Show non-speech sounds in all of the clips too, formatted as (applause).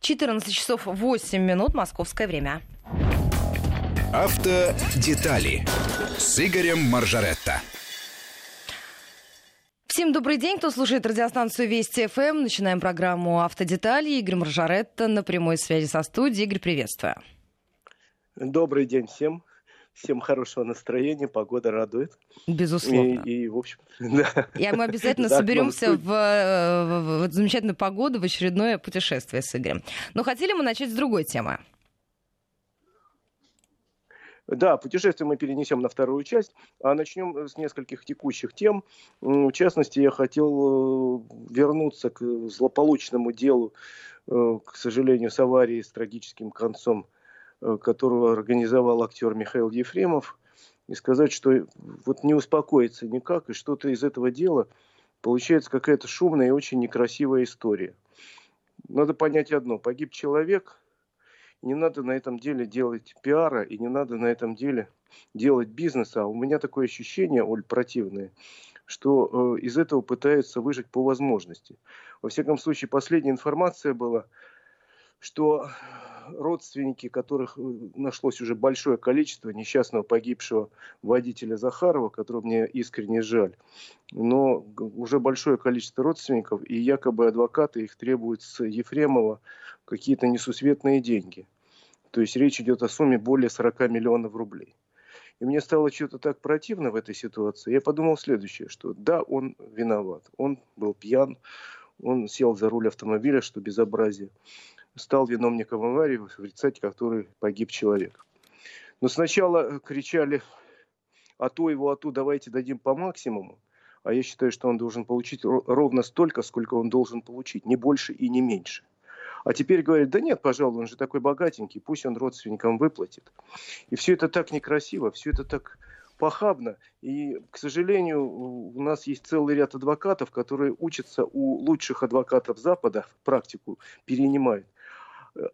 14 часов 8 минут, московское время. Автодетали с Игорем Маржаретто. Всем добрый день, кто слушает радиостанцию Вести ФМ. Начинаем программу «Автодетали». Игорь Маржаретто на прямой связи со студией. Игорь, приветствую. Добрый день всем. Всем хорошего настроения, погода радует. Безусловно. И, и в общем, (laughs) да. И мы обязательно соберемся в, в, в замечательную погоду, в очередное путешествие с Игорем. Но хотели мы начать с другой темы. Да, путешествие мы перенесем на вторую часть, а начнем с нескольких текущих тем. В частности, я хотел э, вернуться к злополучному делу, э, к сожалению, с аварией с трагическим концом, э, которого организовал актер Михаил Ефремов, и сказать, что вот не успокоиться никак, и что-то из этого дела получается какая-то шумная и очень некрасивая история. Надо понять одно. Погиб человек, не надо на этом деле делать пиара, и не надо на этом деле делать бизнеса. А у меня такое ощущение, Оль, противное, что э, из этого пытаются выжить по возможности. Во всяком случае, последняя информация была, что родственники, которых э, нашлось уже большое количество несчастного погибшего водителя Захарова, которого мне искренне жаль, но уже большое количество родственников, и якобы адвокаты их требуют с Ефремова какие-то несусветные деньги. То есть речь идет о сумме более 40 миллионов рублей. И мне стало что-то так противно в этой ситуации. Я подумал следующее, что да, он виноват. Он был пьян, он сел за руль автомобиля, что безобразие. Стал виновником аварии, в результате которой погиб человек. Но сначала кричали, а то его, а то давайте дадим по максимуму. А я считаю, что он должен получить ровно столько, сколько он должен получить, не больше и не меньше. А теперь говорит, да нет, пожалуй, он же такой богатенький, пусть он родственникам выплатит. И все это так некрасиво, все это так похабно. И, к сожалению, у нас есть целый ряд адвокатов, которые учатся у лучших адвокатов Запада, практику перенимают.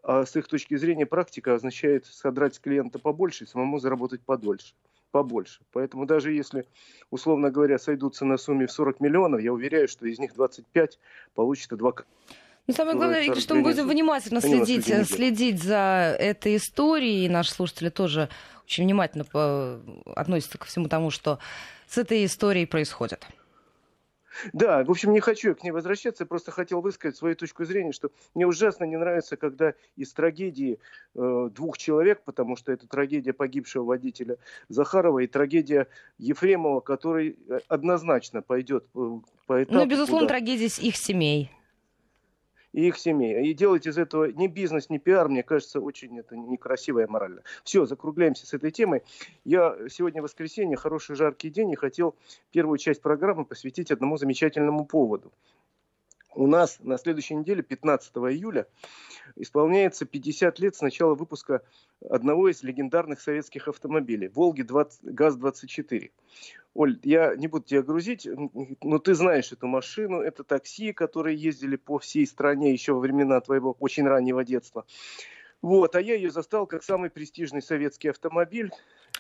А с их точки зрения практика означает содрать с клиента побольше и самому заработать подольше побольше. Поэтому даже если, условно говоря, сойдутся на сумме в 40 миллионов, я уверяю, что из них 25 получит адвокат. Но ну, самое главное, Игорь, что мы будем внимательно следить, следить за этой историей. И наши слушатели тоже очень внимательно относятся ко всему тому, что с этой историей происходит. Да, в общем, не хочу к ней возвращаться, просто хотел высказать свою точку зрения, что мне ужасно не нравится, когда из трагедии э, двух человек, потому что это трагедия погибшего водителя Захарова и трагедия Ефремова, который э, однозначно пойдет э, по этапу. Ну, безусловно, куда... трагедия их семей и их семей. И делать из этого не бизнес, не пиар, мне кажется, очень это некрасиво и морально. Все, закругляемся с этой темой. Я сегодня воскресенье, хороший жаркий день, и хотел первую часть программы посвятить одному замечательному поводу. У нас на следующей неделе, 15 июля, исполняется 50 лет с начала выпуска одного из легендарных советских автомобилей «Волги ГАЗ-24». Оль, я не буду тебя грузить, но ты знаешь эту машину. Это такси, которые ездили по всей стране еще во времена твоего очень раннего детства. Вот, а я ее застал как самый престижный советский автомобиль.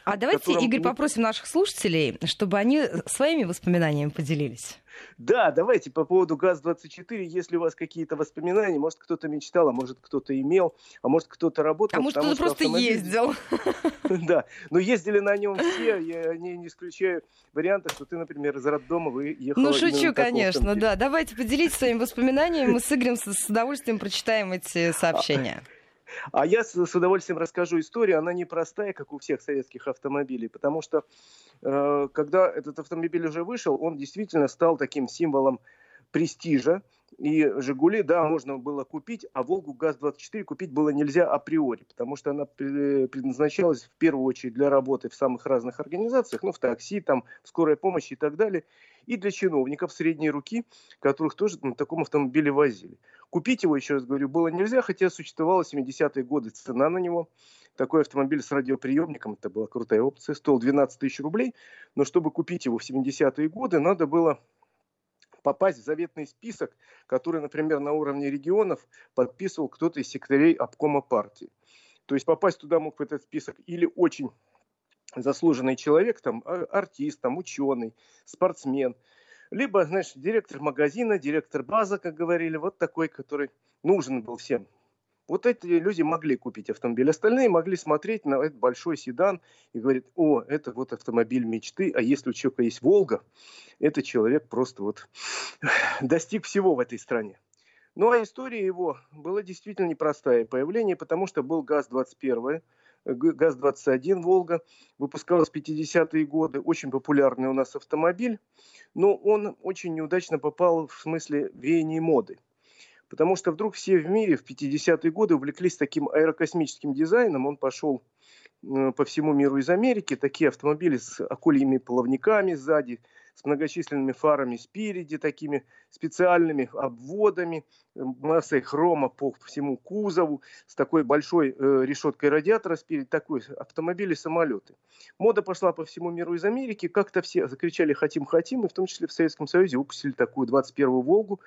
А давайте, котором... Игорь, попросим наших слушателей, чтобы они своими воспоминаниями поделились. Да, давайте по поводу ГАЗ-24, если у вас какие-то воспоминания, может, кто-то мечтал, а может, кто-то имел, а может, кто-то работал. А может, кто-то просто автомобиль... ездил. (laughs) Да, но ездили на нем все, я не, не исключаю варианта, что ты, например, из роддома выехала. Ну, шучу, конечно, да. Давайте поделитесь своими воспоминаниями, мы с Игорем с удовольствием прочитаем эти сообщения. А я с, удовольствием расскажу историю. Она непростая, как у всех советских автомобилей, потому что э, когда этот автомобиль уже вышел, он действительно стал таким символом престижа. И «Жигули», да, можно было купить, а «Волгу ГАЗ-24» купить было нельзя априори, потому что она предназначалась в первую очередь для работы в самых разных организациях, ну, в такси, там, в скорой помощи и так далее, и для чиновников средней руки, которых тоже на таком автомобиле возили. Купить его, еще раз говорю, было нельзя, хотя существовала 70-е годы цена на него. Такой автомобиль с радиоприемником, это была крутая опция, стоил 12 тысяч рублей, но чтобы купить его в 70-е годы, надо было попасть в заветный список, который, например, на уровне регионов подписывал кто-то из секретарей обкома партии. То есть попасть туда мог в этот список или очень заслуженный человек, там, а, артист, там, ученый, спортсмен, либо, знаешь, директор магазина, директор база, как говорили, вот такой, который нужен был всем Вот эти люди могли купить автомобиль. Остальные могли смотреть на этот большой седан и говорить, о, это вот автомобиль мечты, а если у человека есть Волга, этот человек просто вот (sighs) достиг всего в этой стране. Ну а история его была действительно непростая. Появление, потому что был ГАЗ-21, ГАЗ-21 «Волга», выпускалась в 50-е годы, очень популярный у нас автомобиль, но он очень неудачно попал в смысле веяния моды. Потому что вдруг все в мире в 50-е годы увлеклись таким аэрокосмическим дизайном, он пошел э, по всему миру из Америки, такие автомобили с акульями плавниками сзади, с многочисленными фарами спереди, такими специальными обводами, э, массой хрома по всему кузову, с такой большой э, решеткой радиатора спереди, такой автомобили-самолеты. Мода пошла по всему миру из Америки, как-то все закричали «хотим-хотим», и в том числе в Советском Союзе выпустили такую 21-ю «Волгу»,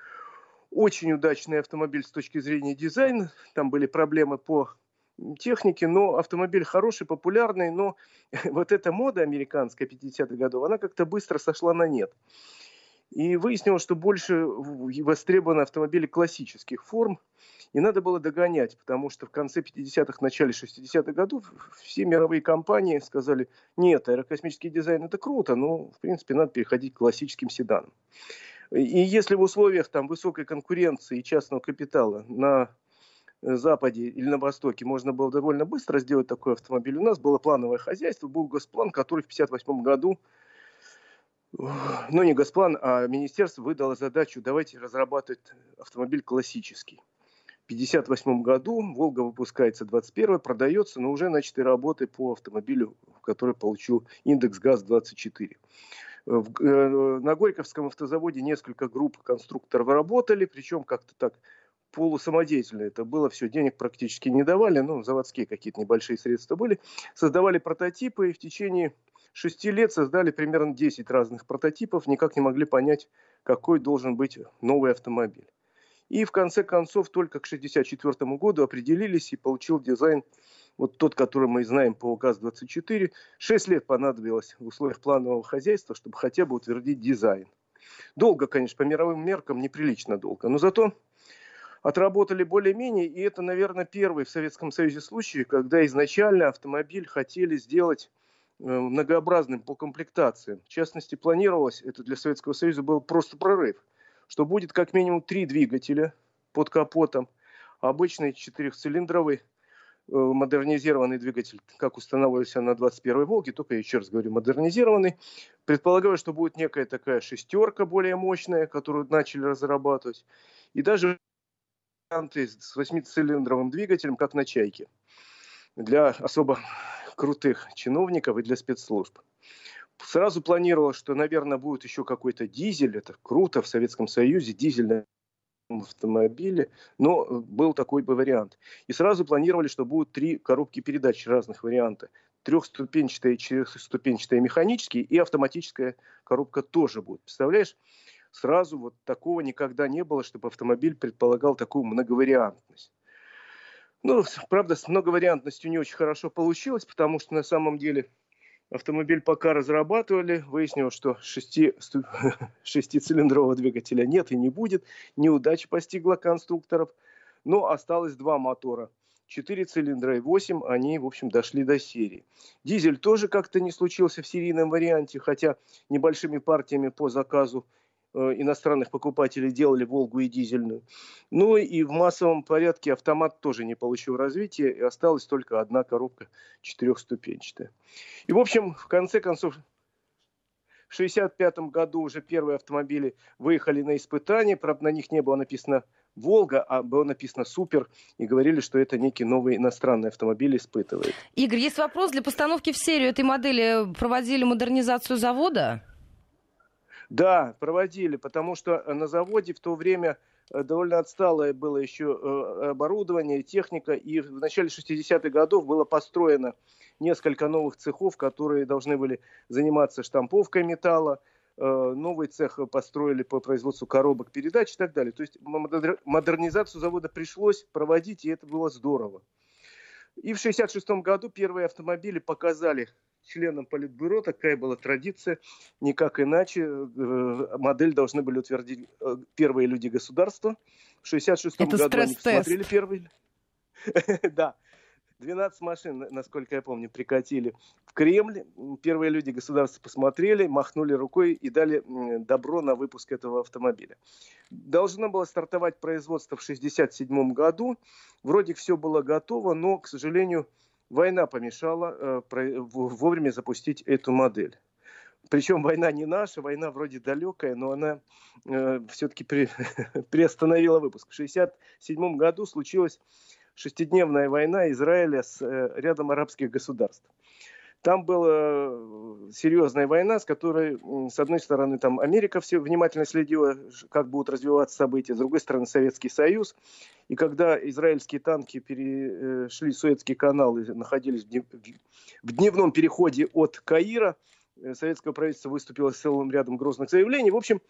очень удачный автомобиль с точки зрения дизайна. Там были проблемы по техники, но автомобиль хороший, популярный, но (laughs) вот эта мода американская 50-х годов, она как-то быстро сошла на нет. И выяснилось, что больше востребованы автомобили классических форм, и надо было догонять, потому что в конце 50-х, начале 60-х годов все мировые компании сказали, нет, аэрокосмический дизайн это круто, но в принципе надо переходить к классическим седанам. И если в условиях там, высокой конкуренции и частного капитала на Э, Западе или на Востоке можно было довольно быстро сделать такой автомобиль. У нас было плановое хозяйство, был госплан, который в 1958 году, ну не госплан, а министерство выдало задачу, давайте разрабатывать автомобиль классический. В 1958 году Волга выпускается 21 продается, но уже начаты работы по автомобилю, который получил индекс ГАЗ-24. Э, на Горьковском автозаводе несколько групп конструкторов работали, причем как-то так полусамодеятельно это было все, денег практически не давали, ну, заводские какие-то небольшие средства были. Создавали прототипы и в течение шести лет создали примерно 10 разных прототипов, никак не могли понять, какой должен быть новый автомобиль. И в конце концов только к 1964 году определились и получил дизайн вот тот, который мы знаем по ГАЗ-24. Шесть лет понадобилось в условиях планового хозяйства, чтобы хотя бы утвердить дизайн. Долго, конечно, по мировым меркам неприлично долго, но зато отработали более-менее, и это, наверное, первый в Советском Союзе случай, когда изначально автомобиль хотели сделать э, многообразным по комплектации. В частности, планировалось, это для Советского Союза был просто прорыв, что будет как минимум три двигателя под капотом, обычный четырехцилиндровый модернизированный двигатель, как устанавливался на 21-й «Волге», только еще раз говорю, модернизированный. Предполагаю, что будет некая такая шестерка более мощная, которую начали разрабатывать. И даже с восьмицилиндровым двигателем, как на «Чайке», для особо крутых чиновников и для спецслужб. Сразу планировалось, что, наверное, будет еще какой-то дизель. Это круто в Советском Союзе, дизельный автомобиле, но был такой бы вариант. И сразу планировали, что будут три коробки передач разных вариантов. Трехступенчатая, четырехступенчатая механические и автоматическая коробка тоже будет. Представляешь? сразу вот такого никогда не было, чтобы автомобиль предполагал такую многовариантность. Ну, правда, с многовариантностью не очень хорошо получилось, потому что на самом деле автомобиль пока разрабатывали, выяснилось, что шести, (laughs) шестицилиндрового двигателя нет и не будет. Неудача постигла конструкторов, но осталось два мотора. Четыре цилиндра и восемь, они, в общем, дошли до серии. Дизель тоже как-то не случился в серийном варианте, хотя небольшими партиями по заказу иностранных покупателей делали «Волгу» и дизельную. Ну и в массовом порядке автомат тоже не получил развития, и осталась только одна коробка четырехступенчатая. И, в общем, в конце концов, в 1965 году уже первые автомобили выехали на испытания, правда, на них не было написано «Волга», а было написано «Супер», и говорили, что это некий новый иностранный автомобиль испытывает. Игорь, есть вопрос. Для постановки в серию этой модели проводили модернизацию завода? Да, проводили, потому что э, на заводе в то время э, довольно отсталое было еще э, оборудование, техника, и в начале 60-х годов было построено несколько новых цехов, которые должны были заниматься штамповкой металла, новый цех построили по производству коробок передач и так далее. То есть модернизацию завода пришлось проводить, и это было здорово. И в 1966 году первые автомобили показали членам Политбюро, такая была традиция, никак иначе. Э, модель должны были утвердить э, первые люди государства. В 1966 году они посмотрели первый. (laughs) Да. 12 машин, насколько я помню, прикатили в Кремль. Первые люди государства посмотрели, махнули рукой и дали добро на выпуск этого автомобиля. Должно было стартовать производство в 1967 году. Вроде все было готово, но, к сожалению, война помешала э, вовремя запустить эту модель. Причем война не наша, война вроде далекая, но она э, все-таки при, (laughs) приостановила выпуск. В 1967 году случилась шестидневная война Израиля с э, рядом арабских государств. Там была э, серьезная война, с которой, с одной стороны, там Америка все внимательно следила, как будут развиваться события, с другой стороны, Советский Союз. И когда израильские танки перешли Суэцкий канал и находились в дневном переходе от Каира, э, советское правительство выступило с целым рядом грозных заявлений. В общем,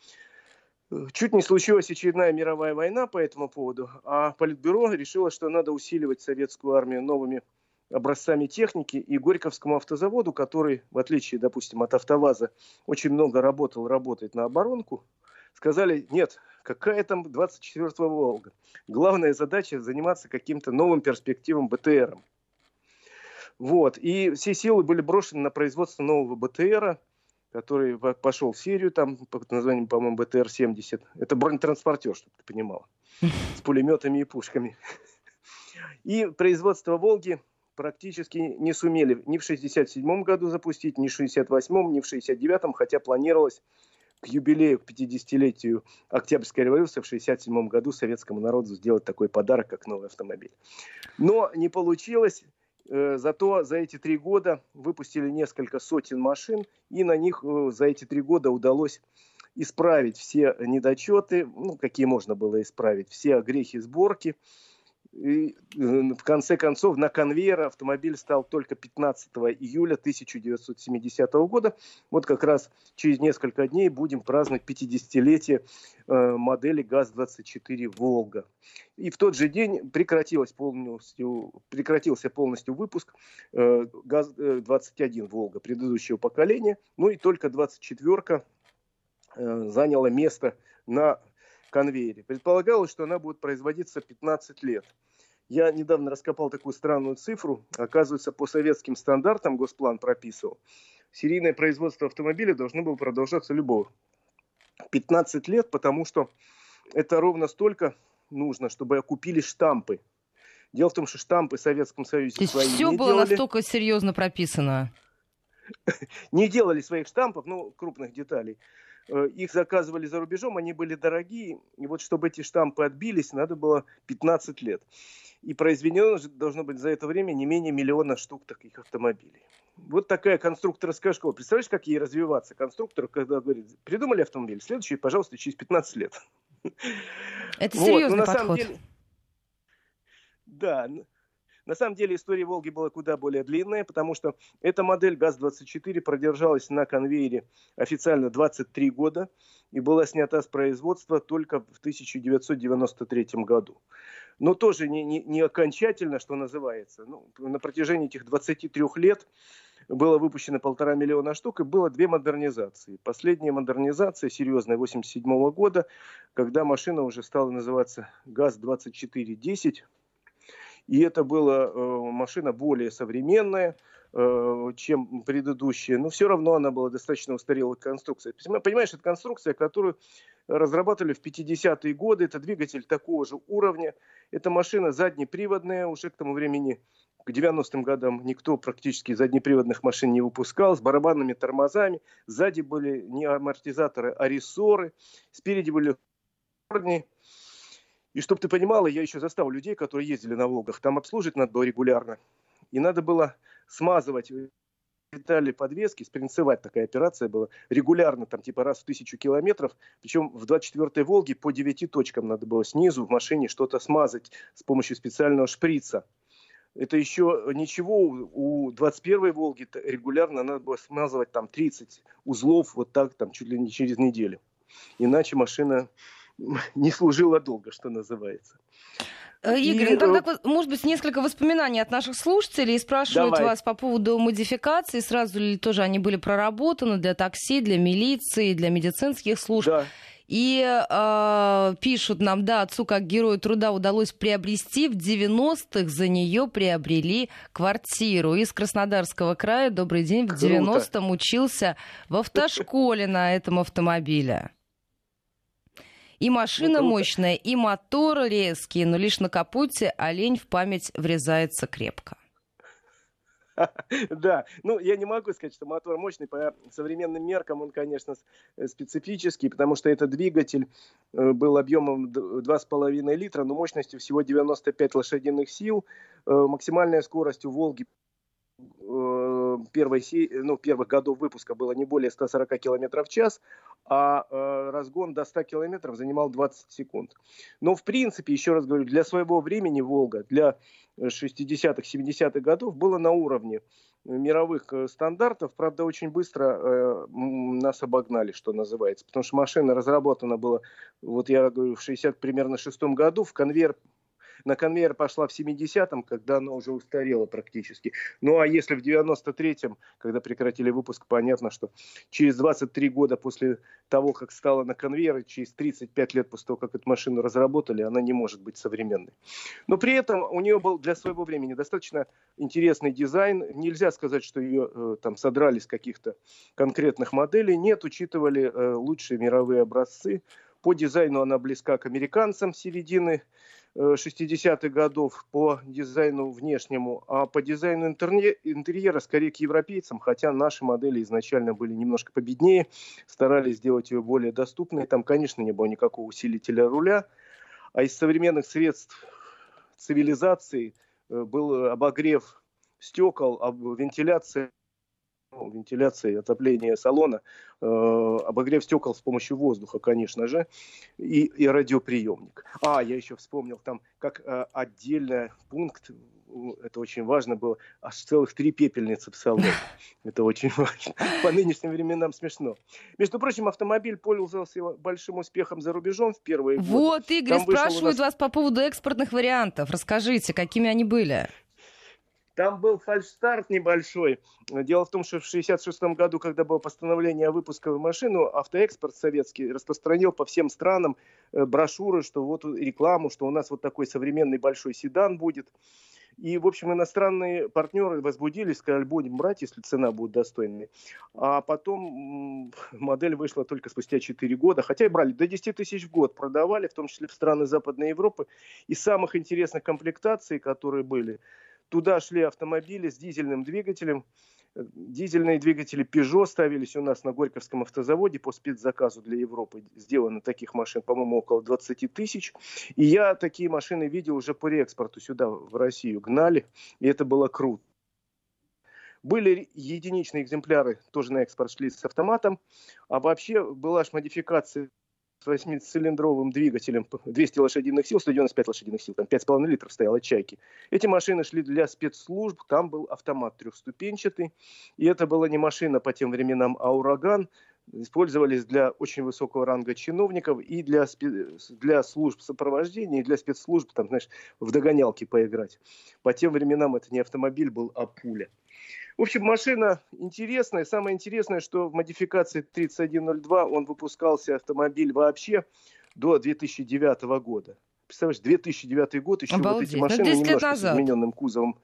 Чуть не случилась очередная мировая война по этому поводу, а Политбюро решило, что надо усиливать советскую армию новыми образцами техники, и Горьковскому автозаводу, который, в отличие, допустим, от АвтоВАЗа, очень много работал, работает на оборонку, сказали, нет, какая там 24-го Волга. Главная задача заниматься каким-то новым перспективом БТРом. Вот. И все силы были брошены на производство нового БТРа, который пошел в серию, там, под названием, по-моему, БТР-70. Это бронетранспортер, чтобы ты понимал, с пулеметами и пушками. (laughs) И производство «Волги» практически не сумели ни в 67 году запустить, ни в 68-м, ни в 69-м, хотя планировалось к юбилею, к 50-летию Октябрьской революции в 67 году советскому народу сделать такой подарок, как новый автомобиль. Но не получилось. Э, зато за эти три года выпустили несколько сотен машин, и на них э, за эти три года удалось исправить все недочеты, ну, какие можно было исправить, все грехи сборки, и э, в конце концов на конвейер автомобиль стал только 15 июля 1970 года. Вот как раз через несколько дней будем праздновать 50-летие э, модели ГАЗ-24 «Волга». И в тот же день прекратилось полностью, прекратился полностью выпуск э, ГАЗ-21 «Волга» предыдущего поколения. Ну и только 24-ка заняла место на конвейере. Предполагалось, что она будет производиться 15 лет. Я недавно раскопал такую странную цифру. Оказывается, по советским стандартам Госплан прописывал, серийное производство автомобиля должно было продолжаться любого 15 лет, потому что это ровно столько нужно, чтобы окупили штампы. Дело в том, что штампы в Советском Союзе То есть свои все не было делали. настолько серьезно прописано? (laughs) Не делали своих штампов, ну, крупных деталей. Э, их заказывали за рубежом, они были дорогие, и вот чтобы эти штампы отбились, надо было 15 лет. И произведено должно быть за это время не менее миллиона штук таких автомобилей. Вот такая конструкторская школа. Представляешь, как ей развиваться? Конструктор, когда говорит, придумали автомобиль, следующий, пожалуйста, через 15 лет. Это серьезный вот, подход. Деле, да, на самом деле история «Волги» была куда более длинная, потому что эта модель ГАЗ-24 продержалась на конвейере официально 23 года и была снята с производства только в 1993 году. Но тоже не, не, не окончательно, что называется. Ну, на протяжении этих 23 лет было выпущено полтора миллиона штук, и было две модернизации. Последняя модернизация, серьезная, 87 года, когда машина уже стала называться ГАЗ-2410, и это была э, машина более современная, э, чем предыдущая, но все равно она была достаточно устарелой конструкцией. Понимаешь, это конструкция, которую разрабатывали в 50-е годы, это двигатель такого же уровня, это машина заднеприводная, уже к тому времени к 90-м годам никто практически заднеприводных машин не выпускал, с барабанными тормозами. Сзади были не амортизаторы, а рессоры. Спереди были и чтобы ты понимала, я еще застал людей, которые ездили на Волгах. Там обслуживать надо было регулярно. И надо было смазывать детали подвески, спринцевать такая операция была, регулярно, там, типа раз в тысячу километров. Причем в 24-й Волге по девяти точкам надо было снизу в машине что-то смазать с помощью специального шприца. Это еще ничего, у 21-й Волги регулярно надо было смазывать там 30 узлов вот так, там чуть ли не через неделю. Иначе машина не служила долго, что называется. Э, Игорь, и... ну тогда, э, может быть, несколько воспоминаний от наших слушателей. Спрашивают Давай. вас по поводу модификации. Сразу ли тоже они были проработаны для такси, для милиции, для медицинских служб? Да. И э, пишут нам, да, отцу как герою труда удалось приобрести, в 90-х за нее приобрели квартиру. Из Краснодарского края, добрый день, в 90-м учился в автошколе на этом автомобиле. И машина ну, мощная, и мотор резкий, но лишь на капоте олень в память врезается крепко. (laughs) Да, ну я не могу сказать, что мотор мощный. По современным меркам он, конечно, э, специфический, потому что этот двигатель э, был объемом 2,5 литра, но мощностью всего 95 лошадиных сил. Э, максимальная скорость у «Волги» первой, ну, первых годов выпуска было не более 140 км в час, а э, разгон до 100 км занимал 20 секунд. Но, в принципе, еще раз говорю, для своего времени «Волга», для 60-х, 70-х годов было на уровне мировых э, стандартов. Правда, очень быстро э, нас обогнали, что называется. Потому что машина разработана была, вот я говорю, в 60 примерно шестом году. В конвейер на конвейер пошла в 70-м, когда она уже устарела практически. Ну а если в 93-м, когда прекратили выпуск, понятно, что через 23 года после того, как стала на конвейер, через 35 лет после того, как эту машину разработали, она не может быть современной. Но при этом у нее был для своего времени достаточно интересный дизайн. Нельзя сказать, что ее э, там содрали с каких-то конкретных моделей. Нет, учитывали э, лучшие мировые образцы. По дизайну она близка к американцам середины 60-х годов по дизайну внешнему, а по дизайну интерьера скорее к европейцам, хотя наши модели изначально были немножко победнее, старались сделать ее более доступной. Там, конечно, не было никакого усилителя руля, а из современных средств цивилизации э, был обогрев стекол, вентиляция вентиляции, отопления салона, э, обогрев стекол с помощью воздуха, конечно же, и, и радиоприемник. А, я еще вспомнил, там как э, отдельный пункт, это очень важно было, аж целых три пепельницы в салоне. (laughs) Это очень важно. По нынешним временам смешно. Между прочим, автомобиль пользовался большим успехом за рубежом в первые годы. Вот, Игорь, спрашивают нас... вас по поводу экспортных вариантов. Расскажите, какими они были? Там был фальшстарт небольшой. Дело в том, что в 1966 году, когда было постановление о выпуске машину, автоэкспорт советский распространил по всем странам э, брошюры, что вот рекламу, что у нас вот такой современный большой седан будет. И, в общем, иностранные партнеры возбудились, сказали, будем брать, если цена будет достойной. А потом модель вышла только спустя 4 года, хотя и брали до 10 тысяч в год, продавали, в том числе в страны Западной Европы. Из самых интересных комплектаций, которые были, Туда шли автомобили с дизельным двигателем. Дизельные двигатели Peugeot ставились у нас на Горьковском автозаводе по спецзаказу для Европы. Сделано таких машин, по-моему, около 20 тысяч. И я такие машины видел уже по реэкспорту сюда, в Россию. Гнали, и это было круто. Были единичные экземпляры, тоже на экспорт шли с автоматом. А вообще была аж модификация с 8-цилиндровым двигателем 200 лошадиных сил, 195 лошадиных сил, там 5,5 литров стояло чайки. Эти машины шли для спецслужб, там был автомат трехступенчатый, и это была не машина по тем временам, а ураган, использовались для очень высокого ранга чиновников и для, для служб сопровождения, и для спецслужб, там, знаешь, в догонялки поиграть. По тем временам это не автомобиль был, а пуля. В общем, машина интересная. Самое интересное, что в модификации 3102 он выпускался, автомобиль вообще, до 2009 года. Представляешь, 2009 год, еще Обалдеть. вот эти машины немножко с измененным кузовом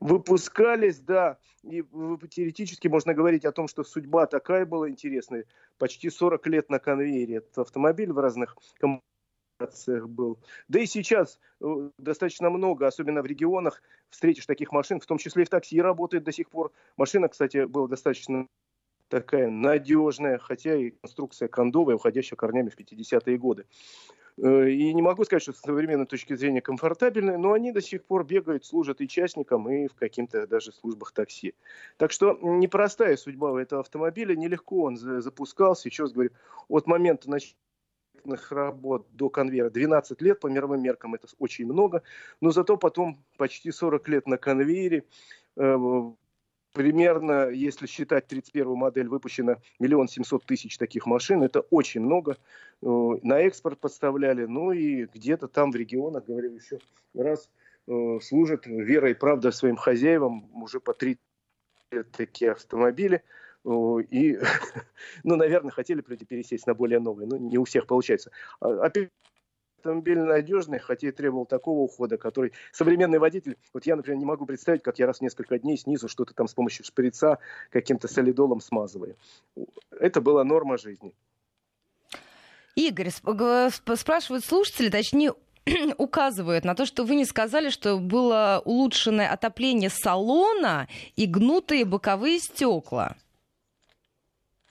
выпускались, да. И теоретически можно говорить о том, что судьба такая была интересная. Почти 40 лет на конвейере этот автомобиль в разных комплектациях был. Да и сейчас э, достаточно много, особенно в регионах, встретишь таких машин, в том числе и в такси работает до сих пор. Машина, кстати, была достаточно такая надежная, хотя и конструкция кондовая, уходящая корнями в 50-е годы. Э, и не могу сказать, что с современной точки зрения комфортабельные, но они до сих пор бегают, служат и частникам, и в каким-то даже службах такси. Так что непростая судьба у этого автомобиля, нелегко он запускался. Еще раз говорю, от момента начала проектных работ до конвейера 12 лет, по мировым меркам это очень много, но зато потом почти 40 лет на конвейере, э, примерно, если считать 31 модель, выпущено миллион семьсот тысяч таких машин. Это очень много. Э, на экспорт подставляли. Ну и где-то там в регионах, говорю еще раз, э, служат верой и правдой своим хозяевам уже по три такие автомобили. И, (laughs) ну, наверное, хотели люди пересесть на более новые, но не у всех получается. А, автомобиль надежный, хотя и требовал такого ухода, который современный водитель, вот я, например, не могу представить, как я раз в несколько дней снизу что-то там с помощью шприца каким-то солидолом смазываю. Это была норма жизни. Игорь, спрашивают слушатели, точнее, (clears throat) указывают на то, что вы не сказали, что было улучшенное отопление салона и гнутые боковые стекла.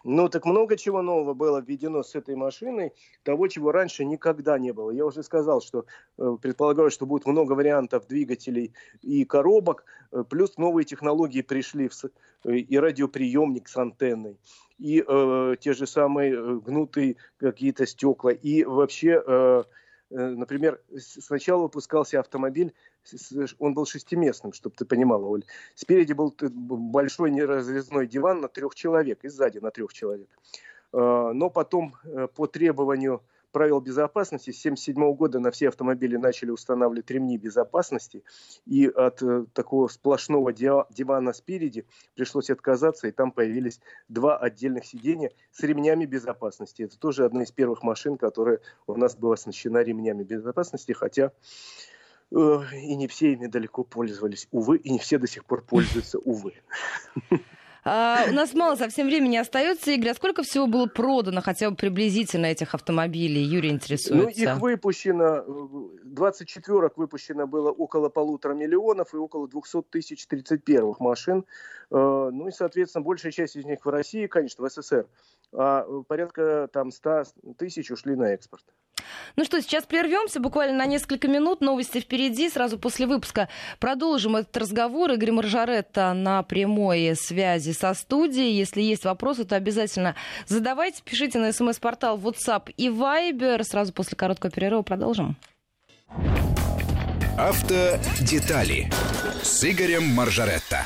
Ну, так много чего нового было введено с этой машиной, того, чего раньше никогда не было. Я уже сказал, что э, предполагаю, что будет много вариантов двигателей и коробок, э, плюс новые технологии пришли, в, э, и радиоприемник с антенной, и э, те же самые э, гнутые какие-то стекла, и вообще... Э, Э, например, сначала выпускался автомобиль, он был шестиместным, чтобы ты понимала, Оль. Спереди был большой неразрезной диван на трех человек, и сзади на трех человек. Э, но потом э, по требованию правил безопасности. С 1977 года на все автомобили начали устанавливать ремни безопасности. И от э, такого сплошного дивана спереди пришлось отказаться, и там появились два отдельных сидения с ремнями безопасности. Это тоже одна из первых машин, которая у нас была оснащена ремнями безопасности, хотя э, и не все ими далеко пользовались, увы, и не все до сих пор пользуются, увы. А, у нас мало совсем времени остается, Игорь. А сколько всего было продано, хотя бы приблизительно этих автомобилей? Юрий интересуется. Ну, их выпущено, 24 выпущено было около полутора миллионов и около 200 тысяч 31 машин. Э, ну и, соответственно, большая часть из них в России, конечно, в СССР. А порядка там 100 тысяч ушли на экспорт. Ну что, сейчас прервемся буквально на несколько минут. Новости впереди. Сразу после выпуска продолжим этот разговор. Игорь Маржаретта на прямой связи со студией. Если есть вопросы, то обязательно задавайте. Пишите на смс-портал WhatsApp и Viber. Сразу после короткого перерыва продолжим. Автодетали с Игорем Маржаретто.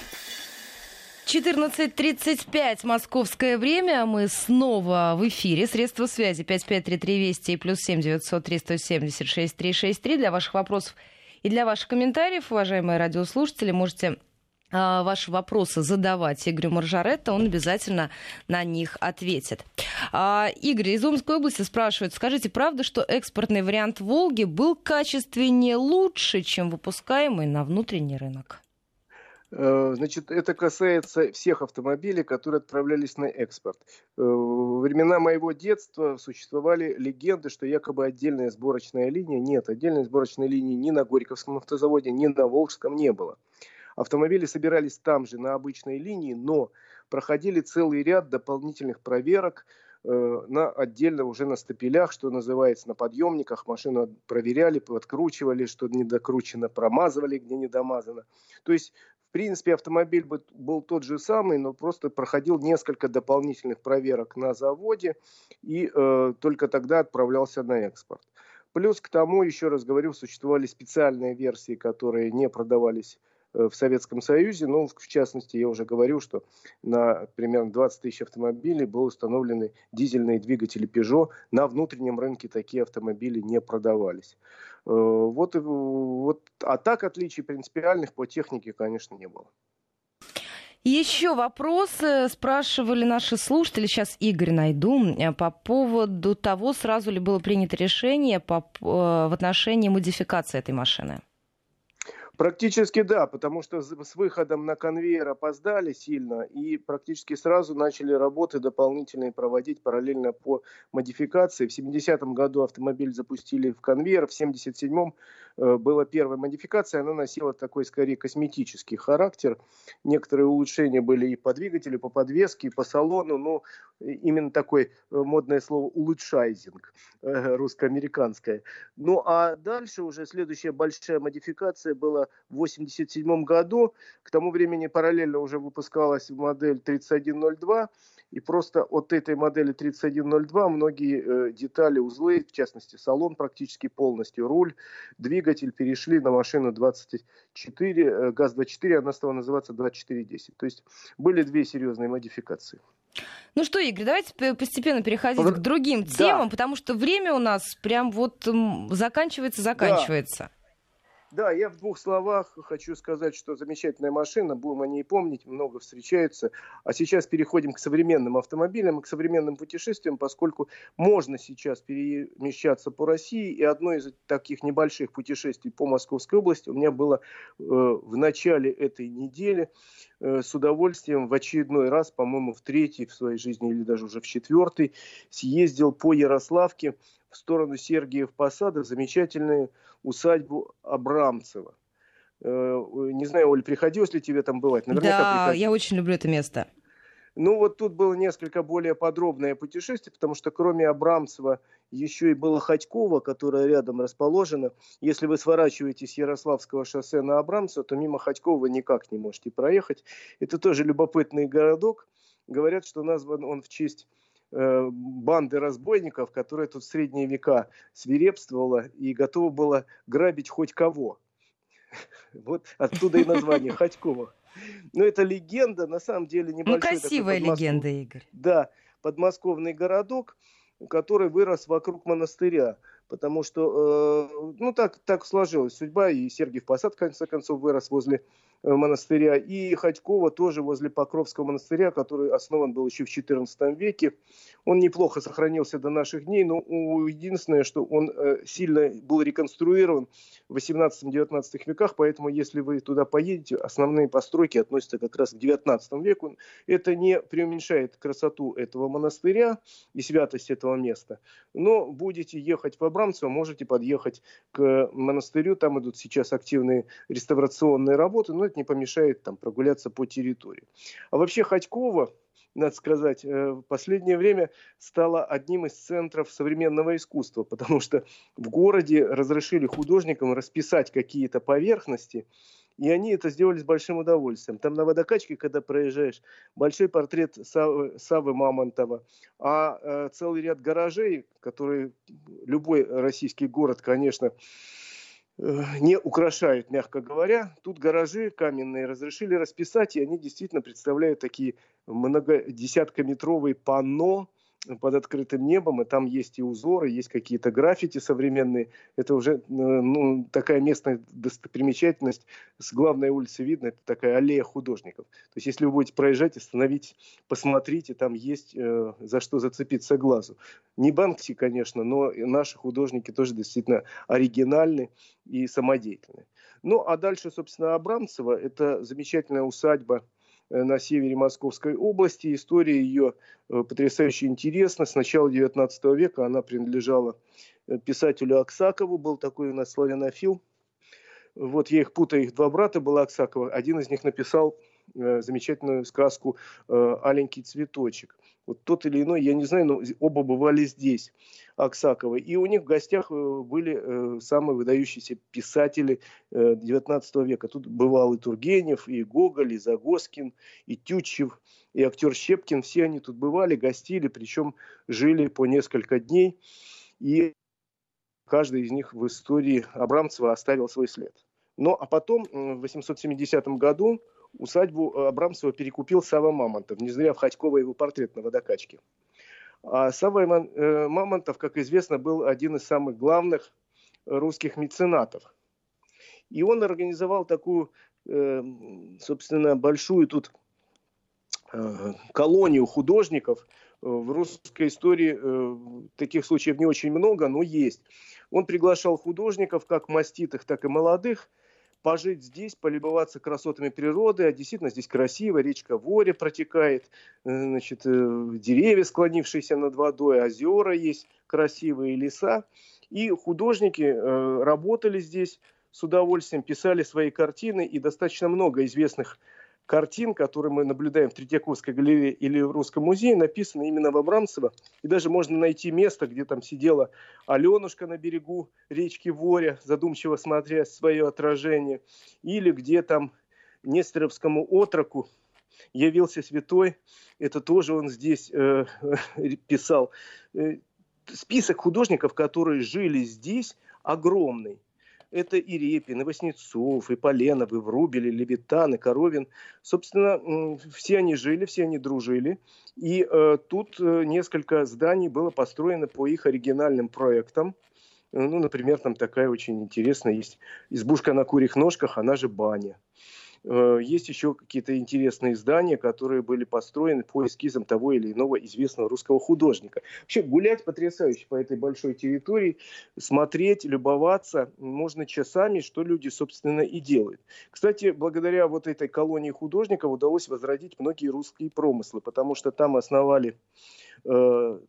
14.35 московское время. Мы снова в эфире. Средства связи 5533 Вести и плюс 7 903 176 363 для ваших вопросов и для ваших комментариев, уважаемые радиослушатели. Можете а, ваши вопросы задавать Игорю Маржаретто, он обязательно на них ответит. А, Игорь из Омской области спрашивает, скажите, правда, что экспортный вариант «Волги» был качественнее лучше, чем выпускаемый на внутренний рынок? Э, значит, это касается всех автомобилей, которые отправлялись на экспорт. Э, во времена моего детства существовали легенды, что якобы отдельная сборочная линия. Нет, отдельной сборочной линии ни на Горьковском автозаводе, ни на Волжском не было. Автомобили собирались там же, на обычной линии, но проходили целый ряд дополнительных проверок, э, на отдельно уже на стапелях, что называется, на подъемниках. Машину проверяли, подкручивали, что не докручено, промазывали, где не домазано. То есть принципе, автомобиль был тот же самый, но просто проходил несколько дополнительных проверок на заводе и э, только тогда отправлялся на экспорт. Плюс к тому, еще раз говорю, существовали специальные версии, которые не продавались Э, в Советском Союзе. Ну, в частности, я уже говорю, что на примерно 20 тысяч автомобилей были установлены дизельные двигатели Peugeot. На внутреннем рынке такие автомобили не продавались. Э, вот, вот, а так отличий принципиальных по технике, конечно, не было. Еще вопросы спрашивали наши слушатели. Сейчас Игорь найду. Э, по поводу того, сразу ли было принято решение по, в отношении модификации этой машины. Практически да, потому что с выходом на конвейер опоздали сильно и практически сразу начали работы дополнительные проводить параллельно по модификации. В 70-м году автомобиль запустили в конвейер, в 77-м э, была первая модификация, она носила такой скорее косметический характер. Некоторые улучшения были и по двигателю, по подвеске, и по салону, но именно такое э, модное слово улучшайзинг э, русско-американское. Ну а дальше уже следующая большая модификация была в 1987 году. К тому времени параллельно уже выпускалась модель 3102. И просто от этой модели 3102 многие э, детали, узлы, в частности салон практически полностью, руль, двигатель перешли на машину 24, э, ГАЗ-24, она стала называться 2410. То есть были две серьезные модификации. Ну что, Игорь, давайте постепенно переходить Под... к другим темам, да. потому что время у нас прям вот заканчивается, заканчивается. Да. Да, я в двух словах хочу сказать, что замечательная машина, будем о ней помнить, много встречается. А сейчас переходим к современным автомобилям, к современным путешествиям, поскольку можно сейчас перемещаться по России. И одно из таких небольших путешествий по Московской области у меня было э, в начале этой недели. Э, с удовольствием в очередной раз, по-моему, в третий в своей жизни или даже уже в четвертый, съездил по Ярославке в сторону Сергиев Посада, замечательную усадьбу Абрамцева. Э, не знаю, Оль, приходилось ли тебе там бывать? Наверняка да, приходилось. я очень люблю это место. Ну вот тут было несколько более подробное путешествие, потому что кроме Абрамцева еще и было Ходькова, которая рядом расположена. Если вы сворачиваете с Ярославского шоссе на Абрамцево, то мимо Ходькова никак не можете проехать. Это тоже любопытный городок. Говорят, что назван он в честь Э, банды разбойников, которая тут в средние века свирепствовала и готова была грабить хоть кого. (laughs) Вот оттуда и название (laughs) Ходькова. Но это легенда, на самом деле небольшой. Ну, красивая легенда, Игорь. Да, подмосковный городок, который вырос вокруг монастыря потому что, э, ну, так, так сложилась судьба, и Сергиев Посад, в конце концов, вырос возле монастыря, и Ходькова тоже возле Покровского монастыря, который основан был еще в XIV веке. Он неплохо сохранился до наших дней, но единственное, что он э, сильно был реконструирован в 18-19 веках, поэтому если вы туда поедете, основные постройки относятся как раз к 19 веку. Это не преуменьшает красоту этого монастыря и святость этого места, но будете ехать в Абрамцева, можете подъехать к монастырю, там идут сейчас активные реставрационные работы, но не помешает там прогуляться по территории. А вообще Ходькова, надо сказать, э, в последнее время стала одним из центров современного искусства, потому что в городе разрешили художникам расписать какие-то поверхности, и они это сделали с большим удовольствием. Там на водокачке, когда проезжаешь, большой портрет Савы, Савы Мамонтова, а э, целый ряд гаражей, которые любой российский город, конечно, не украшают, мягко говоря. Тут гаражи каменные разрешили расписать, и они действительно представляют такие многодесяткометровые панно, под открытым небом, и там есть и узоры, есть какие-то граффити современные. Это уже э, ну, такая местная достопримечательность. С главной улицы видно, это такая аллея художников. То есть, если вы будете проезжать, остановитесь, посмотрите, там есть э, за что зацепиться глазу. Не Банкси, конечно, но наши художники тоже действительно оригинальны и самодеятельны. Ну, а дальше, собственно, Абрамцева, это замечательная усадьба на севере Московской области. История ее э, потрясающе интересна. С начала XIX века она принадлежала э, писателю Аксакову. Был такой у нас славянофил. Вот я их путаю, их два брата было Аксакова. Один из них написал замечательную сказку «Аленький цветочек». Вот тот или иной, я не знаю, но оба бывали здесь. Аксаковой. И у них в гостях э, были э, самые выдающиеся писатели XIX э, века. Тут бывал и Тургенев, и Гоголь, и Загоскин, и Тютчев, и актер Щепкин. Все они тут бывали, гостили, причем жили по несколько дней. И каждый из них в истории Абрамцева оставил свой след. Но а потом, в 870 году, усадьбу Абрамцева перекупил Сава Мамонтов. Не зря в Ходькова его портрет на водокачке. А Савва э, Мамонтов, как известно, был один из самых главных русских меценатов. И он организовал такую, э, собственно, большую тут э, колонию художников. В русской истории таких случаев не очень много, но есть. Он приглашал художников, как маститых, так и молодых, пожить здесь, полюбоваться красотами природы, а действительно здесь красиво, речка Воре протекает, э, значит, э, деревья, склонившиеся над водой, озера есть, красивые леса. И художники э, работали здесь с удовольствием, писали свои картины, и достаточно много известных картин, которые мы наблюдаем в Третьяковской галерее или в Русском музее, написаны именно в Абрамцево. И даже можно найти место, где там сидела Аленушка на берегу речки Воря, задумчиво смотря свое отражение, или где там Нестеровскому отроку явился святой, это тоже он здесь э, (laughs) писал. Э, список художников, которые жили здесь, огромный. Это и Репин, и Васнецов, и Поленов, и Врубель, и Левитан, и Коровин. Собственно, все они жили, все они дружили. И э, тут э, несколько зданий было построено по их оригинальным проектам. Ну, например, там такая очень интересная есть избушка на курьих ножках, она же баня. Э, есть еще какие-то интересные здания, которые были построены по эскизам того или иного известного русского художника. Вообще гулять потрясающе по этой большой территории, смотреть, любоваться можно часами, что люди, собственно, и делают. Кстати, благодаря вот этой колонии художников удалось возродить многие русские промыслы, потому что там основали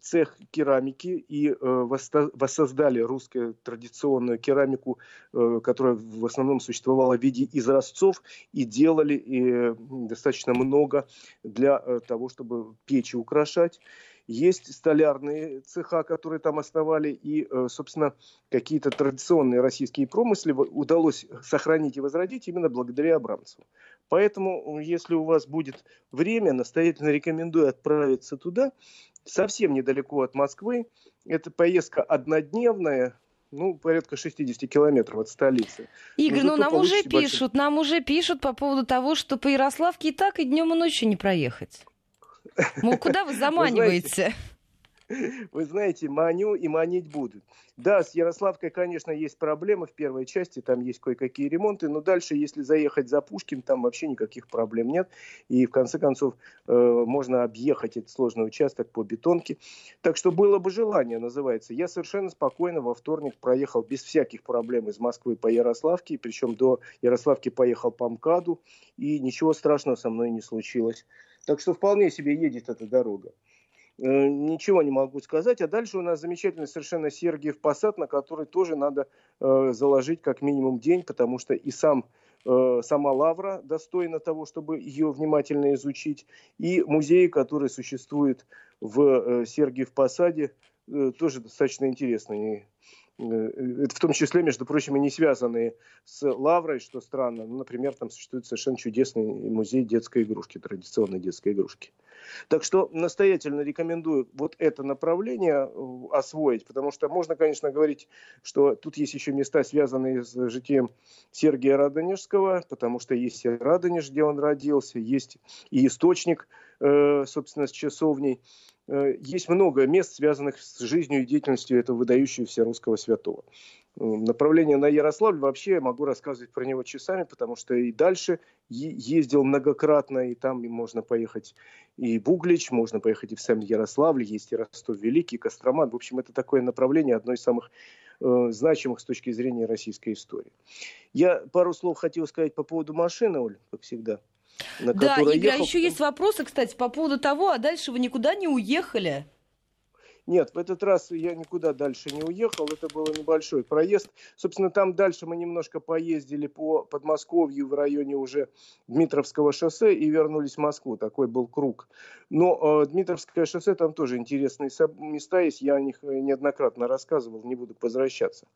цех керамики и э, воссоздали русскую традиционную керамику, э, которая в основном существовала в виде изразцов, и делали достаточно много для того, чтобы печи украшать. Есть столярные цеха, которые там основали, и, собственно, какие-то традиционные российские промыслы удалось сохранить и возродить именно благодаря Абрамцеву. Поэтому, если у вас будет время, настоятельно рекомендую отправиться туда совсем недалеко от Москвы. Это поездка однодневная, ну, порядка 60 километров от столицы. Игорь, ну нам уже пишут, большой... нам уже пишут по поводу того, что по Ярославке и так и днем, и ночью не проехать. Мол, куда вы заманиваете? (laughs) Вы знаете, (laughs) маню и манить будут. Да, с Ярославкой, конечно, есть проблемы в первой части, там есть кое-какие ремонты, но дальше, если заехать за Пушкин, там вообще никаких проблем нет. И в конце концов э, можно объехать этот сложный участок по бетонке. Так что было бы желание, называется. Я совершенно спокойно во вторник проехал без всяких проблем из Москвы по Ярославке, причем до Ярославки поехал по МКАДу, и ничего страшного со мной не случилось. Так что вполне себе едет эта дорога. Э, ничего не могу сказать. А дальше у нас замечательный совершенно Сергиев Посад, на который тоже надо э, заложить как минимум день, потому что и сам э, сама Лавра достойна того, чтобы ее внимательно изучить, и музеи, которые существуют в э, Сергиев Посаде, э, тоже достаточно интересные. Э, это в том числе, между прочим, и не связанные с Лаврой, что странно. Ну, например, там существует совершенно чудесный музей детской игрушки, традиционной детской игрушки. Так что настоятельно рекомендую вот это направление э, освоить, потому что можно, конечно, говорить, что тут есть еще места, связанные с житием Сергия Радонежского, потому что есть Радонеж, где он родился, есть и источник, э, собственно, с часовней. Э, есть много мест, связанных с жизнью и деятельностью этого выдающегося русского святого. Направление на Ярославль вообще я могу рассказывать про него часами, потому что и дальше ездил многократно, и там можно поехать и Буглич, можно поехать и в сам Ярославль, есть и Ростов Великий, Кострома. В общем, это такое направление, одно из самых э, значимых с точки зрения российской истории. Я пару слов хотел сказать по поводу машины, Оль, как всегда. На да, Игорь, ехал... а еще есть вопросы, кстати, по поводу того, а дальше вы никуда не уехали? Нет, в этот раз я никуда дальше не уехал, это был небольшой проезд. Собственно, там дальше мы немножко поездили по Подмосковью в районе уже Дмитровского шоссе и вернулись в Москву. Такой был круг. Но э, Дмитровское шоссе, там тоже интересные места есть, я о них э, неоднократно рассказывал, не буду возвращаться.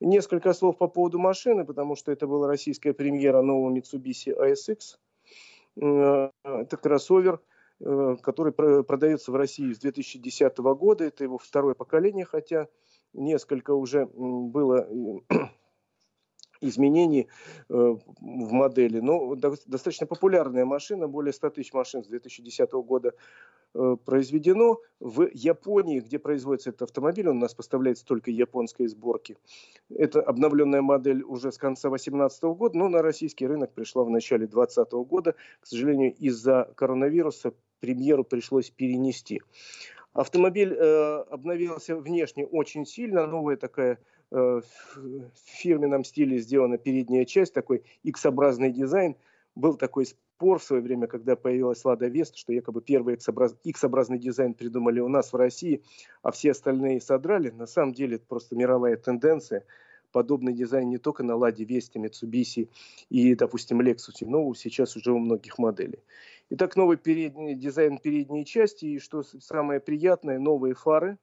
Несколько слов по поводу машины, потому что это была российская премьера нового Mitsubishi ASX. Э, это кроссовер – Э, который продается в России с 2010 года. Это его второе поколение, хотя несколько уже было изменений э, в модели. Но достаточно популярная машина, более 100 тысяч машин с 2010 года э, произведено. В Японии, где производится этот автомобиль, он у нас поставляется только японской сборки. Это обновленная модель уже с конца 2018 года, но на российский рынок пришла в начале 2020 года. К сожалению, из-за коронавируса премьеру пришлось перенести. Автомобиль э, обновился внешне очень сильно, новая такая в фирменном стиле сделана передняя часть, такой X-образный дизайн. Был такой спор в свое время, когда появилась Лада Веста, что якобы первый X-образный дизайн придумали у нас в России, а все остальные содрали. На самом деле это просто мировая тенденция подобный дизайн не только на Ладе Весте, Mitsubishi и, допустим, Lexus, но сейчас уже у многих моделей. Итак, новый передний, дизайн передней части и, что самое приятное, новые фары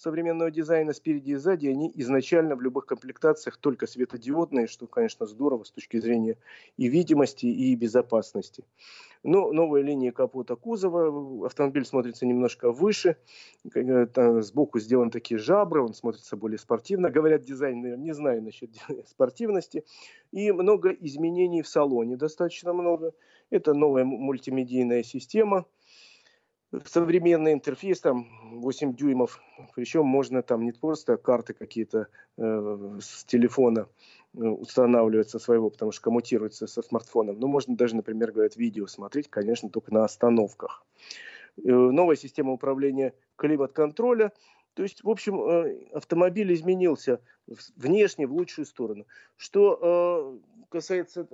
современного дизайна спереди и сзади, они изначально в любых комплектациях только светодиодные, что, конечно, здорово с точки зрения и видимости, и безопасности. Но новая линия капота кузова, автомобиль смотрится немножко выше, сбоку сделаны такие жабры, он смотрится более спортивно. Говорят, дизайнеры, не знаю насчет (laughs) спортивности. И много изменений в салоне, достаточно много. Это новая мультимедийная система. Современный интерфейс, там 8 дюймов, причем можно там не просто карты какие-то э, с телефона э, устанавливать со своего, потому что коммутируется со смартфоном, но можно даже, например, говорят, видео смотреть, конечно, только на остановках. Э, новая система управления климат-контроля – то есть, в общем, э, автомобиль изменился внешне в лучшую сторону. Что э, касается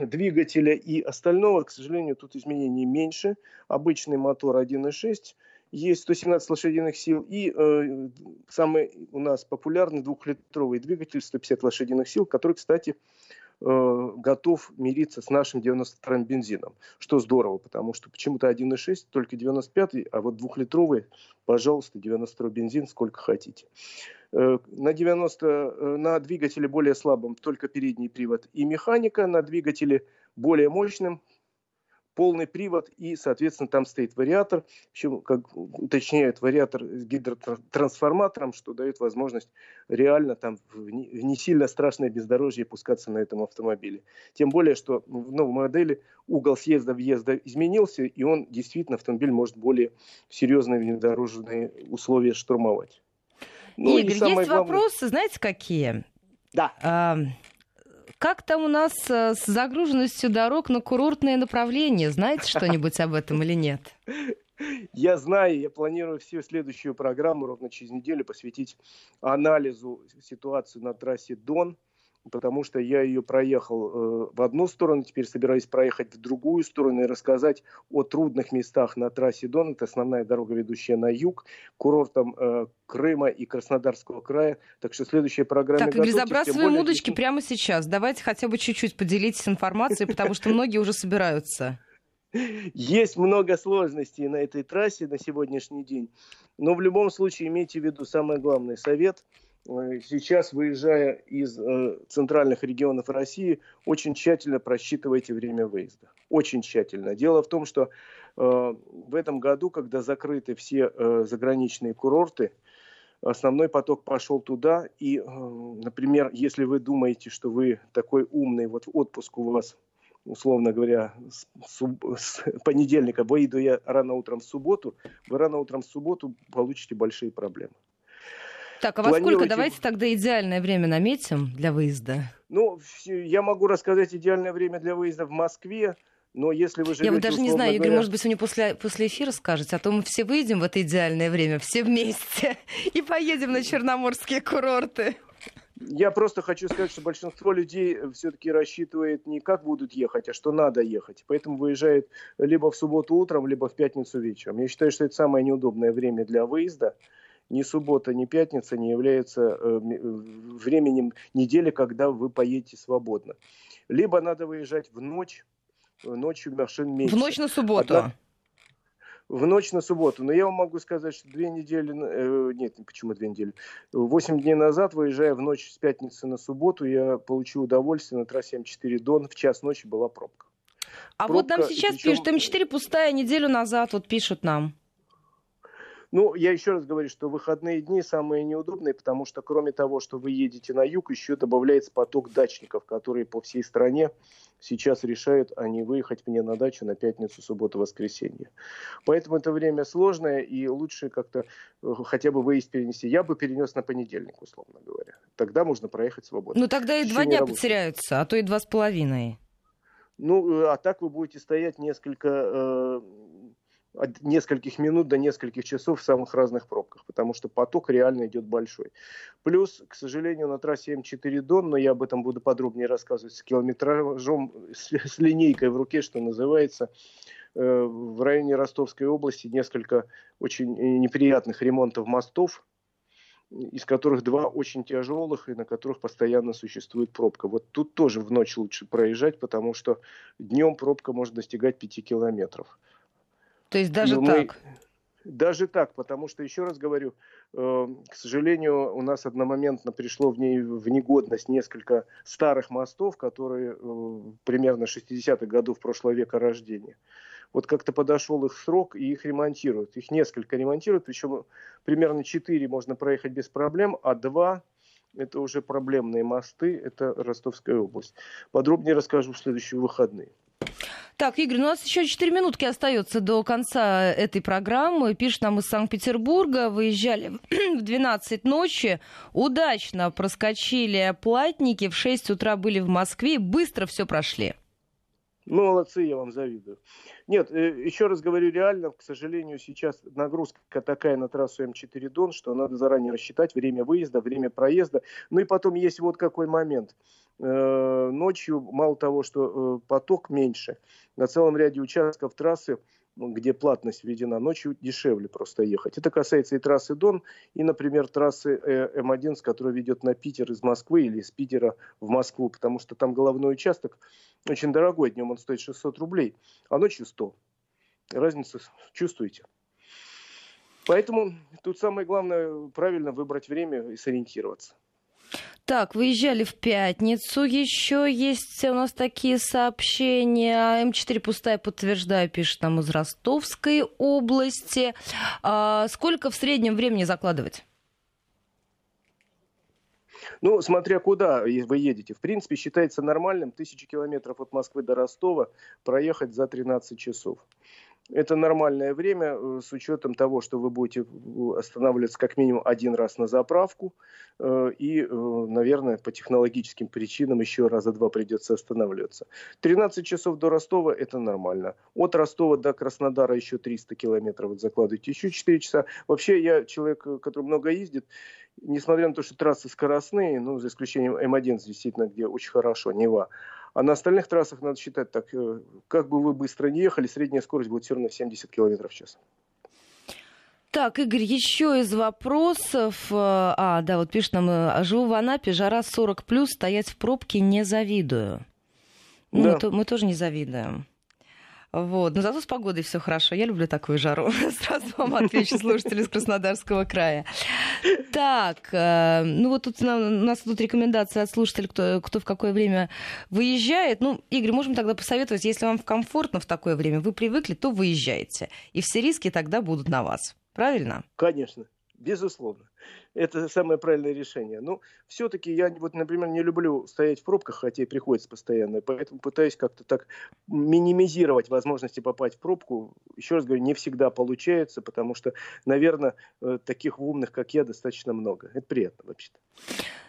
двигателя и остального, к сожалению, тут изменений меньше. Обычный мотор 1.6, есть 117 лошадиных сил и э, самый у нас популярный двухлитровый двигатель 150 лошадиных сил, который, кстати, Э, готов мириться с нашим 92-м бензином, что здорово, потому что почему-то 1.6, только 95-й, а вот двухлитровый, пожалуйста, 92-й бензин, сколько хотите. Э, на 90, э, на двигателе более слабом только передний привод и механика, на двигателе более мощным полный привод и, соответственно, там стоит вариатор. Причем, как уточняют, вариатор с гидротрансформатором, что дает возможность реально там в не сильно страшное бездорожье пускаться на этом автомобиле. Тем более, что в новой модели угол съезда-въезда изменился, и он действительно, автомобиль может более серьезные внедорожные условия штурмовать. Ну, Игорь, есть главное... вопросы, знаете, какие? Да. А, как там у нас э, с загруженностью дорог на курортные направления? Знаете что-нибудь об этом или нет? Я знаю, я планирую всю следующую программу ровно через неделю посвятить анализу ситуации на трассе Дон – потому что я ее проехал э, в одну сторону, теперь собираюсь проехать в другую сторону и рассказать о трудных местах на трассе Дон. Это основная дорога, ведущая на юг, курортом э, Крыма и Краснодарского края. Так что следующая программа... Так, не забрасываем более... (laughs) удочки прямо сейчас. Давайте хотя бы чуть-чуть поделитесь информацией, потому что многие уже собираются. Есть много сложностей на этой трассе на сегодняшний день. Но в любом случае имейте в виду самый главный совет – сейчас, выезжая из э, центральных регионов России, очень тщательно просчитывайте время выезда. Очень тщательно. Дело в том, что э, в этом году, когда закрыты все э, заграничные курорты, основной поток пошел туда. И, э, например, если вы думаете, что вы такой умный, вот отпуск у вас условно говоря, с, с понедельника, выйду я рано утром в субботу, вы рано утром в субботу получите большие проблемы. Так, а во сколько давайте тогда идеальное время наметим для выезда? Ну, я могу рассказать идеальное время для выезда в Москве. Но если вы живете, Я вот даже не знаю, Игорь, говоря... может быть, вы мне после, после эфира скажете, а то мы все выйдем в это идеальное время, все вместе, (laughs) и поедем на черноморские курорты. Я просто хочу сказать, что большинство людей все-таки рассчитывает не как будут ехать, а что надо ехать. Поэтому выезжает либо в субботу утром, либо в пятницу вечером. Я считаю, что это самое неудобное время для выезда ни суббота, ни пятница не являются э, временем недели, когда вы поедете свободно. Либо надо выезжать в ночь, ночью машин меньше. В ночь на субботу? Одна... В ночь на субботу. Но я вам могу сказать, что две недели, э, нет, почему две недели, восемь дней назад, выезжая в ночь с пятницы на субботу, я получил удовольствие на трассе М4 Дон. В час ночи была пробка. А пробка, вот нам сейчас причем... пишут, М4 пустая, неделю назад вот пишут нам. Ну, я еще раз говорю, что выходные дни самые неудобные, потому что кроме того, что вы едете на юг, еще добавляется поток дачников, которые по всей стране сейчас решают, а не выехать мне на дачу на пятницу, субботу, воскресенье. Поэтому это время сложное, и лучше как-то э, хотя бы выезд перенести. Я бы перенес на понедельник, условно говоря. Тогда можно проехать свободно. Ну, тогда и два дня работы. потеряются, а то и два с половиной. Ну, э, а так вы будете стоять несколько э, от нескольких минут до нескольких часов в самых разных пробках, потому что поток реально идет большой. Плюс, к сожалению, на трассе М4 Дон, но я об этом буду подробнее рассказывать с километражом, с, с линейкой в руке, что называется, э, в районе Ростовской области несколько очень неприятных ремонтов мостов, из которых два очень тяжелых и на которых постоянно существует пробка. Вот тут тоже в ночь лучше проезжать, потому что днем пробка может достигать 5 километров. То есть даже Но так? Даже так, потому что, еще раз говорю, э, к сожалению, у нас одномоментно пришло в, ней, в негодность несколько старых мостов, которые э, примерно 60-х годов прошлого века рождения. Вот как-то подошел их срок, и их ремонтируют. Их несколько ремонтируют, причем примерно 4 можно проехать без проблем, а 2 это уже проблемные мосты, это Ростовская область. Подробнее расскажу в следующие выходные. Так, Игорь, ну, у нас еще 4 минутки остается до конца этой программы. Пишет нам из Санкт-Петербурга. Выезжали в (clears throat) 12 ночи. Удачно проскочили платники. В 6 утра были в Москве. Быстро все прошли. Ну, молодцы, я вам завидую. Нет, э, еще раз говорю, реально, к сожалению, сейчас нагрузка такая на трассу М4 Дон, что надо заранее рассчитать время выезда, время проезда. Ну и потом есть вот какой момент. Э, ночью мало того, что э, поток меньше, на целом ряде участков трассы, ну, где платность введена, ночью дешевле просто ехать. Это касается и трассы Дон, и, например, трассы э, М1, с которой ведет на Питер из Москвы или из Питера в Москву, потому что там головной участок очень дорогой, днем он стоит 600 рублей, а ночью 100. Разницу чувствуете? Поэтому тут самое главное правильно выбрать время и сориентироваться. Так, выезжали в пятницу. Еще есть у нас такие сообщения. М4 пустая, подтверждаю, пишет нам из Ростовской области. А сколько в среднем времени закладывать? Ну, смотря куда вы едете. В принципе, считается нормальным тысячи километров от Москвы до Ростова проехать за 13 часов. Это нормальное время э, с учетом того, что вы будете э, останавливаться как минимум один раз на заправку. Э, и, наверное, по технологическим причинам еще раза два придется останавливаться. 13 часов до Ростова – это нормально. От Ростова до Краснодара еще 300 километров. Вот закладываете еще 4 часа. Вообще, я человек, который много ездит. Несмотря на то, что трассы скоростные, ну, за исключением М1, действительно, где очень хорошо, Нева – а на остальных трассах надо считать так, э, как бы вы быстро не ехали, средняя скорость будет все равно 70 км в час. Так, Игорь, еще из вопросов. Э, а, да, вот пишет нам, э, живу в Анапе, жара 40 плюс, стоять в пробке не завидую. Ну, да. Мы, мы тоже не завидуем. Вот. Но зато с погодой все хорошо. Я люблю такую жару. (laughs) Сразу вам отвечу слушатели из Краснодарского края. Так, э, ну вот тут у нас тут рекомендация от слушателей, кто, кто в какое время выезжает. Ну, Игорь, можем тогда посоветовать, если вам комфортно в такое время, вы привыкли, то выезжайте. И все риски тогда будут на вас. Правильно? Конечно, безусловно это самое правильное решение. Но все-таки я, вот, например, не люблю стоять в пробках, хотя и приходится постоянно, поэтому пытаюсь как-то так минимизировать возможности попасть в пробку. Еще раз говорю, не всегда получается, потому что, наверное, э, таких умных, как я, достаточно много. Это приятно вообще-то.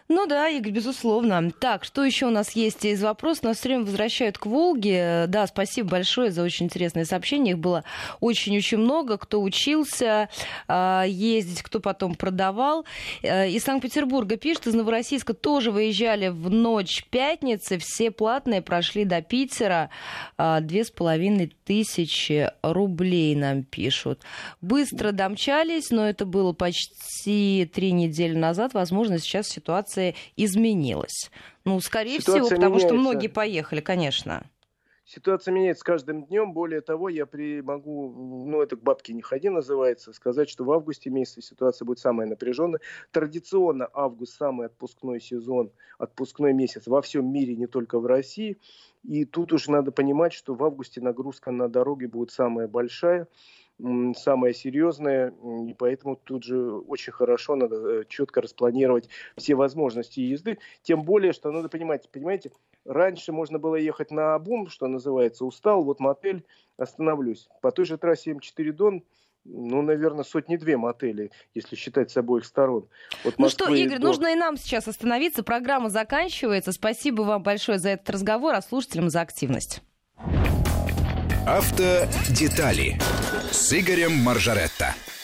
Ну да, Игорь, безусловно. Так, что еще у нас есть из вопросов? Нас все время возвращают к Волге. Да, спасибо большое за очень интересные сообщения. Их было очень-очень много. Кто учился э, ездить, кто потом продавал. Э, из Санкт-Петербурга пишет, из Новороссийска тоже выезжали в ночь пятницы. Все платные прошли до Питера. Э, две с половиной тысячи рублей нам пишут. Быстро домчались, но это было почти три недели назад. Возможно, сейчас ситуация ситуация изменилась. Ну, скорее ситуация всего, потому меняется. что многие поехали, конечно. Ситуация меняется с каждым днем. Более того, я при, могу, ну это к бабке не ходи называется, сказать, что в августе месяце ситуация будет самая напряженная. Традиционно август самый отпускной сезон, отпускной месяц во всем мире, не только в России. И тут уже надо понимать, что в августе нагрузка на дороге будет самая большая самое серьезное, и поэтому тут же очень хорошо надо э, четко распланировать все возможности езды. Тем более, что надо понимать, понимаете, раньше можно было ехать на бум, что называется, устал, вот мотель, остановлюсь. По той же трассе М4 Дон ну, наверное, сотни-две мотелей, если считать с обоих сторон. Вот ну что, Игорь, до... нужно и нам сейчас остановиться. Программа заканчивается. Спасибо вам большое за этот разговор, а слушателям за активность. Автодетали с Игорем Маржаретто.